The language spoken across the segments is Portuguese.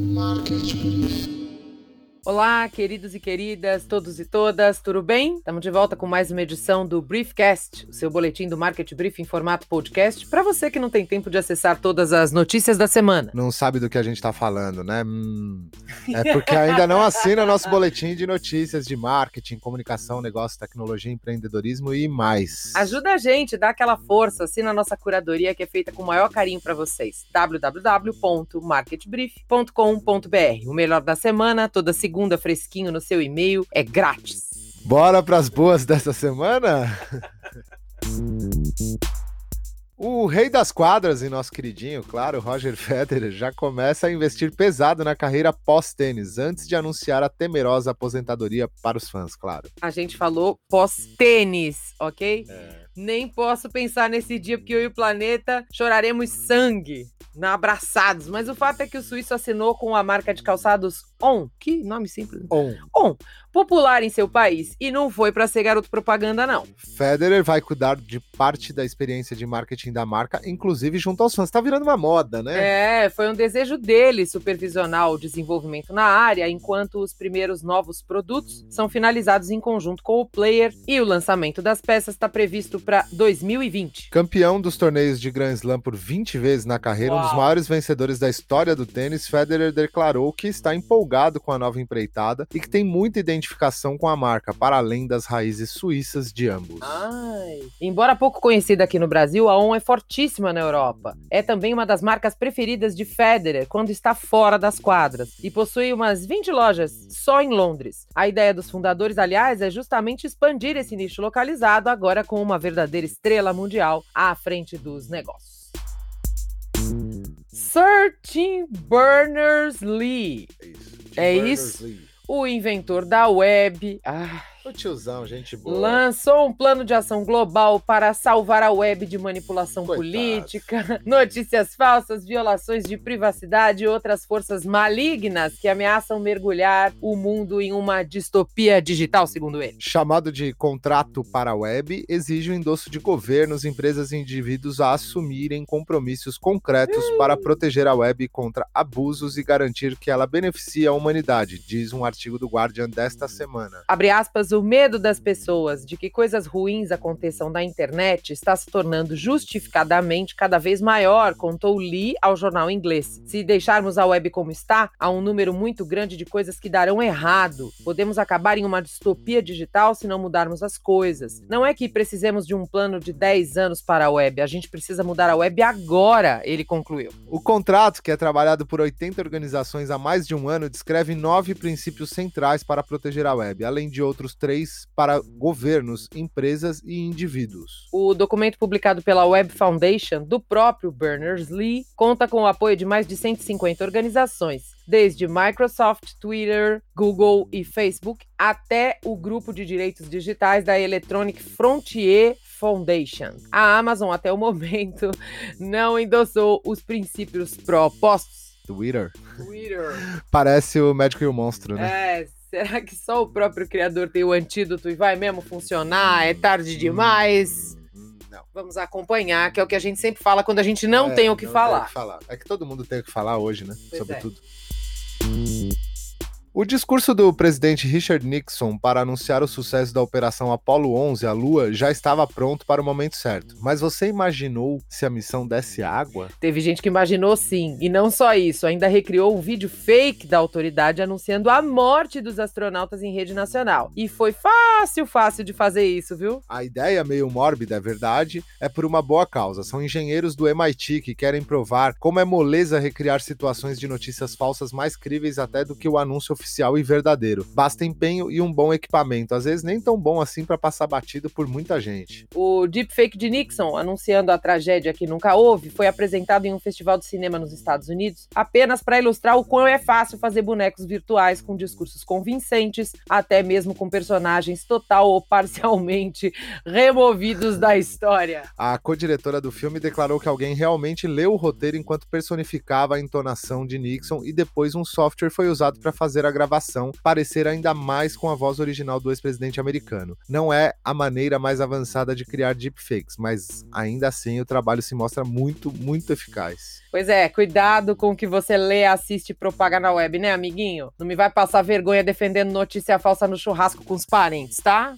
Marketplace. Olá, queridos e queridas, todos e todas, tudo bem? Estamos de volta com mais uma edição do Briefcast, o seu boletim do Market Brief em formato podcast, para você que não tem tempo de acessar todas as notícias da semana. Não sabe do que a gente está falando, né? Hum, é porque ainda não assina nosso boletim de notícias de marketing, comunicação, negócio, tecnologia, empreendedorismo e mais. Ajuda a gente, dá aquela força, assina a nossa curadoria que é feita com o maior carinho para vocês. www.marketbrief.com.br. O melhor da semana, toda segunda segunda fresquinho no seu e-mail, é grátis. Bora para as boas dessa semana? O rei das quadras e nosso queridinho, claro, Roger Federer, já começa a investir pesado na carreira pós-tênis, antes de anunciar a temerosa aposentadoria para os fãs, claro. A gente falou pós-tênis, ok? É. Nem posso pensar nesse dia, porque eu e o planeta choraremos sangue na abraçados. Mas o fato é que o suíço assinou com a marca de calçados On. Que nome simples. On. On popular em seu país e não foi para ser garoto propaganda, não. Federer vai cuidar de parte da experiência de marketing da marca, inclusive junto aos fãs. Tá virando uma moda, né? É, foi um desejo dele supervisionar o desenvolvimento na área, enquanto os primeiros novos produtos são finalizados em conjunto com o player e o lançamento das peças está previsto para 2020. Campeão dos torneios de Grand Slam por 20 vezes na carreira, Uau. Um dos maiores vencedores da história do tênis, Federer declarou que está empolgado com a nova empreitada e que tem muita identificação com a marca, para além das raízes suíças de ambos. Ai. Embora pouco conhecida aqui no Brasil, a On é fortíssima na Europa. É também uma das marcas preferidas de Federer quando está fora das quadras e possui umas 20 lojas só em Londres. A ideia dos fundadores, aliás, é justamente expandir esse nicho localizado agora com uma verdadeira estrela mundial à frente dos negócios. Sir Tim Berners-Lee. É isso? É o inventor da web. Ah, o tiozão, gente boa. Lançou um plano de ação global para salvar a web de manipulação Coitado. política, notícias falsas, violações de privacidade e outras forças malignas que ameaçam mergulhar o mundo em uma distopia digital, segundo ele. Chamado de contrato para a web, exige o endosso de governos, empresas e indivíduos a assumirem compromissos concretos para proteger a web contra abusos e garantir que ela beneficie a humanidade, diz um artigo do Guardian desta semana. Abre aspas, o medo das pessoas de que coisas ruins aconteçam na internet está se tornando justificadamente cada vez maior, contou Lee ao jornal inglês. Se deixarmos a web como está, há um número muito grande de coisas que darão errado. Podemos acabar em uma distopia digital se não mudarmos as coisas. Não é que precisemos de um plano de 10 anos para a web, a gente precisa mudar a web agora, ele concluiu. O contrato, que é trabalhado por 80 organizações há mais de um ano, descreve nove princípios centrais para proteger a web, além de outros três para governos, empresas e indivíduos. O documento publicado pela Web Foundation, do próprio Berners-Lee, conta com o apoio de mais de 150 organizações, desde Microsoft, Twitter, Google e Facebook, até o grupo de direitos digitais da Electronic Frontier Foundation. A Amazon, até o momento, não endossou os princípios propostos. Twitter. Twitter. Parece o médico e o monstro, né? É, Será que só o próprio criador tem o antídoto e vai mesmo funcionar? É tarde demais? Não. Vamos acompanhar, que é o que a gente sempre fala quando a gente não é, tem o que falar. O que falar. É que todo mundo tem o que falar hoje, né? Pois Sobretudo. É. O discurso do presidente Richard Nixon para anunciar o sucesso da Operação Apollo 11 à Lua já estava pronto para o momento certo. Mas você imaginou se a missão desse água? Teve gente que imaginou sim. E não só isso, ainda recriou um vídeo fake da autoridade anunciando a morte dos astronautas em rede nacional. E foi fácil, fácil de fazer isso, viu? A ideia, meio mórbida, é verdade, é por uma boa causa. São engenheiros do MIT que querem provar como é moleza recriar situações de notícias falsas mais críveis até do que o anúncio oficial e verdadeiro. Basta empenho e um bom equipamento, às vezes nem tão bom assim para passar batido por muita gente. O deepfake de Nixon, anunciando a tragédia que nunca houve, foi apresentado em um festival de cinema nos Estados Unidos apenas para ilustrar o quão é fácil fazer bonecos virtuais com discursos convincentes, até mesmo com personagens total ou parcialmente removidos da história. A co-diretora do filme declarou que alguém realmente leu o roteiro enquanto personificava a entonação de Nixon e depois um software foi usado para fazer a a gravação parecer ainda mais com a voz original do ex-presidente americano. Não é a maneira mais avançada de criar deepfakes, mas ainda assim o trabalho se mostra muito, muito eficaz. Pois é, cuidado com o que você lê, assiste e propaga na web, né, amiguinho? Não me vai passar vergonha defendendo notícia falsa no churrasco com os parentes, tá?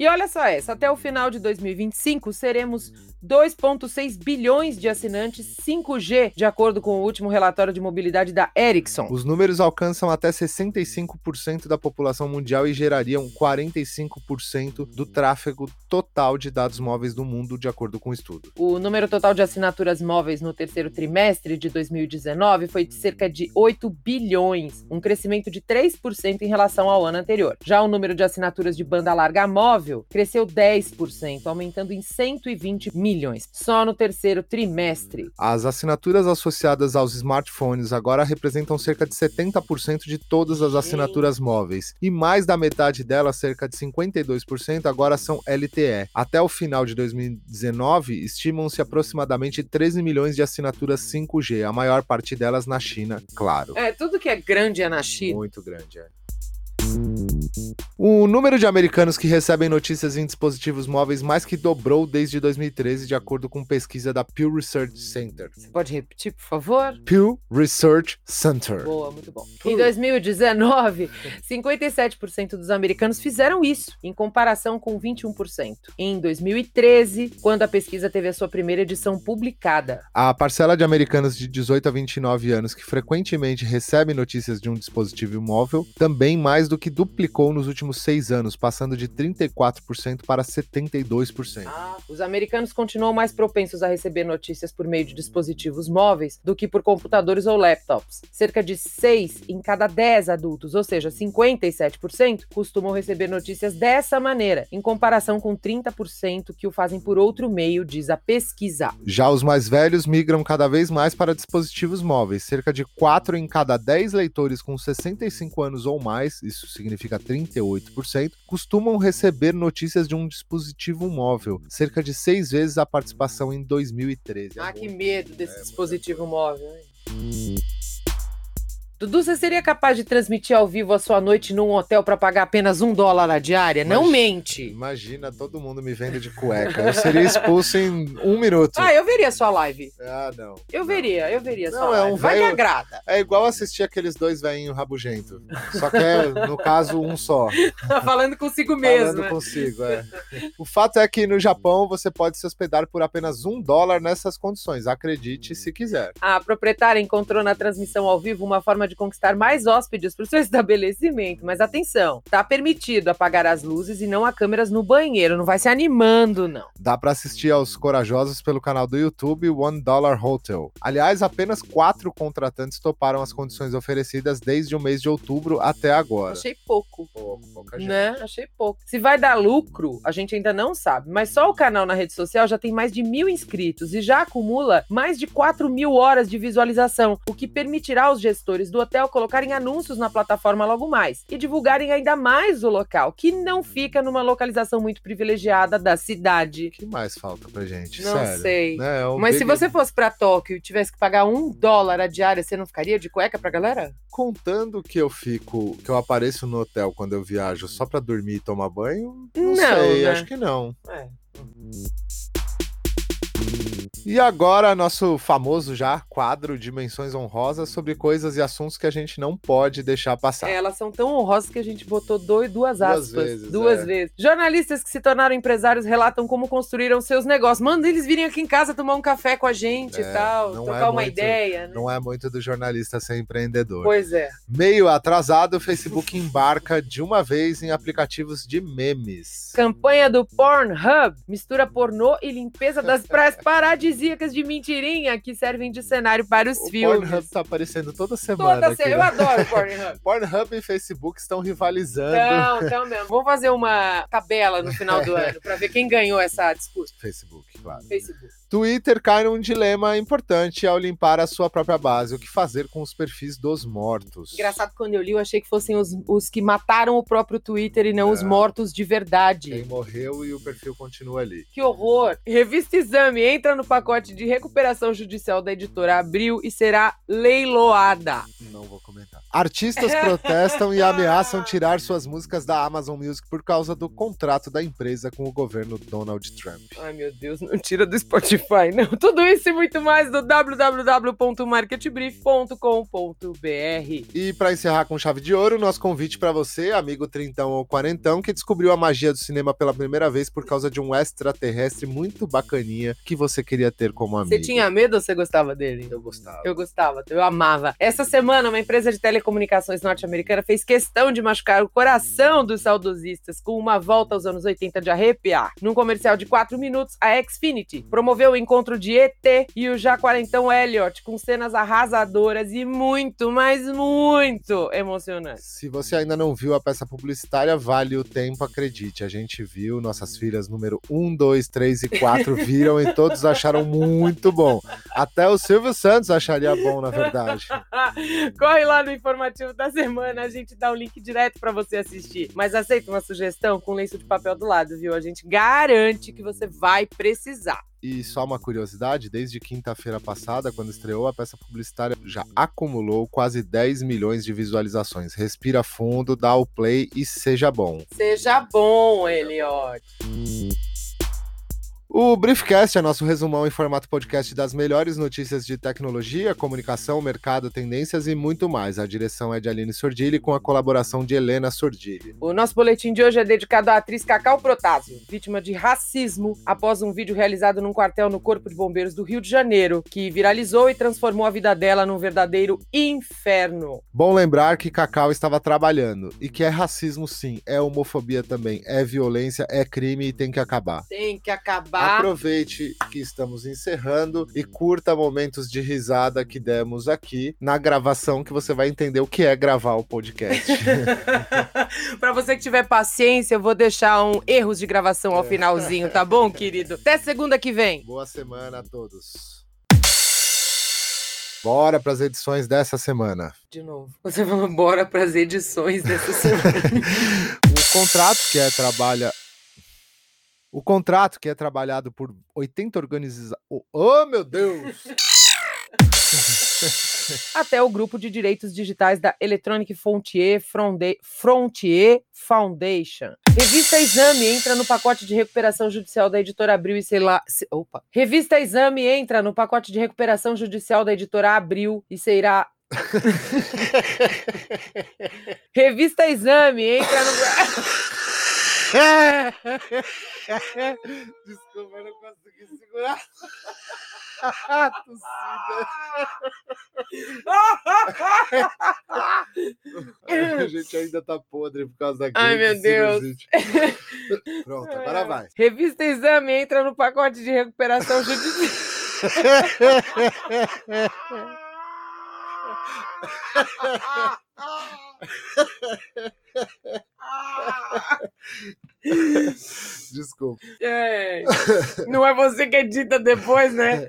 E olha só essa, até o final de 2025 seremos 2,6 bilhões de assinantes 5G, de acordo com o último relatório de mobilidade da Ericsson. Os números alcançam até 65% da população mundial e gerariam 45% do tráfego total de dados móveis do mundo, de acordo com o estudo. O número total de assinaturas móveis no terceiro trimestre de 2019 foi de cerca de 8 bilhões, um crescimento de 3% em relação ao ano anterior. Já o número de assinaturas de banda larga móvel cresceu 10%, aumentando em 120 milhões milhões, só no terceiro trimestre. As assinaturas associadas aos smartphones agora representam cerca de 70% de todas as assinaturas móveis, e mais da metade delas, cerca de 52%, agora são LTE. Até o final de 2019, estimam-se aproximadamente 13 milhões de assinaturas 5G, a maior parte delas na China, claro. É, tudo que é grande é na China. Muito grande, é. O número de americanos que recebem notícias em dispositivos móveis mais que dobrou desde 2013, de acordo com pesquisa da Pew Research Center. Você pode repetir, por favor? Pew Research Center. Boa, muito bom. Em 2019, 57% dos americanos fizeram isso, em comparação com 21% em 2013, quando a pesquisa teve a sua primeira edição publicada. A parcela de americanos de 18 a 29 anos que frequentemente recebem notícias de um dispositivo móvel também mais do que duplicou nos últimos seis anos, passando de 34% para 72%. Ah, os americanos continuam mais propensos a receber notícias por meio de dispositivos móveis do que por computadores ou laptops. Cerca de 6 em cada 10 adultos, ou seja, 57%, costumam receber notícias dessa maneira, em comparação com 30% que o fazem por outro meio, diz a pesquisa. Já os mais velhos migram cada vez mais para dispositivos móveis. Cerca de 4 em cada 10 leitores com 65 anos ou mais, isso significa 38%, costumam receber notícias de um dispositivo móvel, cerca de seis vezes a participação em 2013. Ah, que medo desse é, dispositivo móvel. Hein? Dudu, você seria capaz de transmitir ao vivo a sua noite num hotel para pagar apenas um dólar a diária? Imagina, não mente. Imagina todo mundo me vendo de cueca. Eu seria expulso em um minuto. Ah, eu veria sua live. Ah, não. Eu não. veria, eu veria não, sua é live. Um Vai véio, que agrada. É igual assistir aqueles dois velhinhos rabugento. Só que é, no caso, um só. Falando consigo mesmo. Falando né? consigo, é. O fato é que no Japão você pode se hospedar por apenas um dólar nessas condições. Acredite se quiser. A proprietária encontrou na transmissão ao vivo uma forma de conquistar mais hóspedes para o seu estabelecimento. Mas atenção, tá permitido apagar as luzes e não há câmeras no banheiro. Não vai se animando, não. Dá para assistir aos corajosos pelo canal do YouTube One Dollar Hotel. Aliás, apenas quatro contratantes toparam as condições oferecidas desde o mês de outubro até agora. Achei pouco. Pouco, pouca gente. Né? Achei pouco. Se vai dar lucro, a gente ainda não sabe. Mas só o canal na rede social já tem mais de mil inscritos e já acumula mais de 4 mil horas de visualização, o que permitirá aos gestores do hotel colocarem anúncios na plataforma logo mais e divulgarem ainda mais o local, que não fica numa localização muito privilegiada da cidade. O que mais falta pra gente? Não Sério. sei. Né? É Mas big... se você fosse para Tóquio e tivesse que pagar um dólar a diária, você não ficaria de cueca pra galera? Contando que eu fico, que eu apareço no hotel quando eu viajo só pra dormir e tomar banho, não, não sei, né? acho que não. É. E agora, nosso famoso já quadro Dimensões Honrosas sobre coisas e assuntos que a gente não pode deixar passar. É, elas são tão honrosas que a gente botou dois, duas aspas. Duas vezes. Duas é. vezes. Jornalistas que se tornaram empresários relatam como construíram seus negócios. Manda eles virem aqui em casa tomar um café com a gente é, e tal, trocar é uma muito, ideia. Né? Não é muito do jornalista ser empreendedor. Pois é. Meio atrasado, o Facebook embarca de uma vez em aplicativos de memes. Campanha do Pornhub mistura pornô e limpeza das praias paradisíacas de mentirinha que servem de cenário para os o filmes. Pornhub tá aparecendo toda semana. Toda semana. Eu né? adoro Pornhub. Pornhub e Facebook estão rivalizando. Não, então mesmo. Vamos fazer uma tabela no final do ano para ver quem ganhou essa disputa. Facebook, claro. Facebook. Twitter cai num dilema importante ao limpar a sua própria base. O que fazer com os perfis dos mortos? Engraçado, quando eu li, eu achei que fossem os, os que mataram o próprio Twitter e não É. os mortos de verdade. Quem morreu e o perfil continua ali. Que horror! Revista Exame entra no pacote de recuperação judicial da editora Abril e será leiloada. Não vou comentar. Artistas protestam e ameaçam tirar suas músicas da Amazon Music por causa do contrato da empresa com o governo Donald Trump. Ai, meu Deus, não tira do Spotify, não. Tudo isso e muito mais do www.marketbrief.com.br. E para encerrar com chave de ouro, nosso convite para você, amigo trintão ou quarentão, que descobriu a magia do cinema pela primeira vez por causa de um extraterrestre muito bacaninha que você queria ter como amigo. Você tinha medo ou você gostava dele? Eu gostava. Eu gostava, eu amava. Essa semana, uma empresa de telecomunicações norte-americana fez questão de machucar o coração dos saudosistas com uma volta aos anos 80 de arrepiar. Num comercial de 4 minutos, a Xfinity promoveu o encontro de ET e o já quarentão Elliot com cenas arrasadoras e muito, mas muito emocionantes. Se você ainda não viu a peça publicitária, vale o tempo, acredite. A gente viu, nossas filhas número 1, 2, 3 e 4 viram e todos acharam muito bom. Até o Silvio Santos acharia bom, na verdade. Corre lá no informativo da semana, a gente dá o link direto para você assistir. Mas aceita uma sugestão com lenço de papel do lado, viu? A gente garante que você vai precisar. E só uma curiosidade, desde quinta-feira passada, quando estreou, a peça publicitária já acumulou quase 10 milhões de visualizações. Respira fundo, dá o play e seja bom. Seja bom, Eliot. O Briefcast é nosso resumão em formato podcast das melhores notícias de tecnologia, comunicação, mercado, tendências e muito mais. A direção é de Aline Sordilli com a colaboração de Helena Sordilli. O nosso boletim de hoje é dedicado à atriz Cacau Protásio, vítima de racismo após um vídeo realizado num quartel no Corpo de Bombeiros do Rio de Janeiro, que viralizou e transformou a vida dela num verdadeiro inferno. Bom lembrar que Cacau estava trabalhando e que é racismo sim, é homofobia também, é violência, é crime e tem que acabar. Tem que acabar. Aproveite que estamos encerrando e curta momentos de risada que demos aqui na gravação, que você vai entender o que é gravar o podcast. Para você que tiver paciência, eu vou deixar um erros de gravação ao finalzinho, tá bom, querido? Até segunda que vem. Boa semana a todos. Bora para as edições dessa semana. De novo. Você falou bora para as edições dessa semana. o contrato que é trabalha o contrato, que é trabalhado por 80 organizações. Oh, meu Deus! Até o grupo de direitos digitais da Electronic Frontier, Fronde... Frontier Foundation. Revista Exame entra no pacote de recuperação judicial da editora Abril e sei lá. Opa. Revista Exame entra no pacote de recuperação judicial da editora Abril e será. Revista Exame entra no. Desculpa, eu não consegui segurar. A gente ainda tá podre por causa da gripe. Ai, meu Deus. Pronto, agora vai. Revista Exame entra no pacote de recuperação judicial. Desculpa. É, não é você que edita depois, né?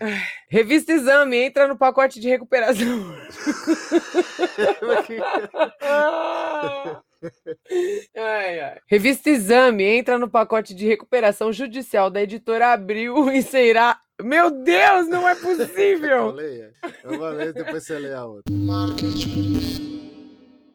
Revista Exame entra no pacote de recuperação. Ai, ai. Revista Exame entra no pacote de recuperação judicial da editora Abril e será. Meu Deus, não é possível! Eu leio, eu vou ler, depois você lê a outra.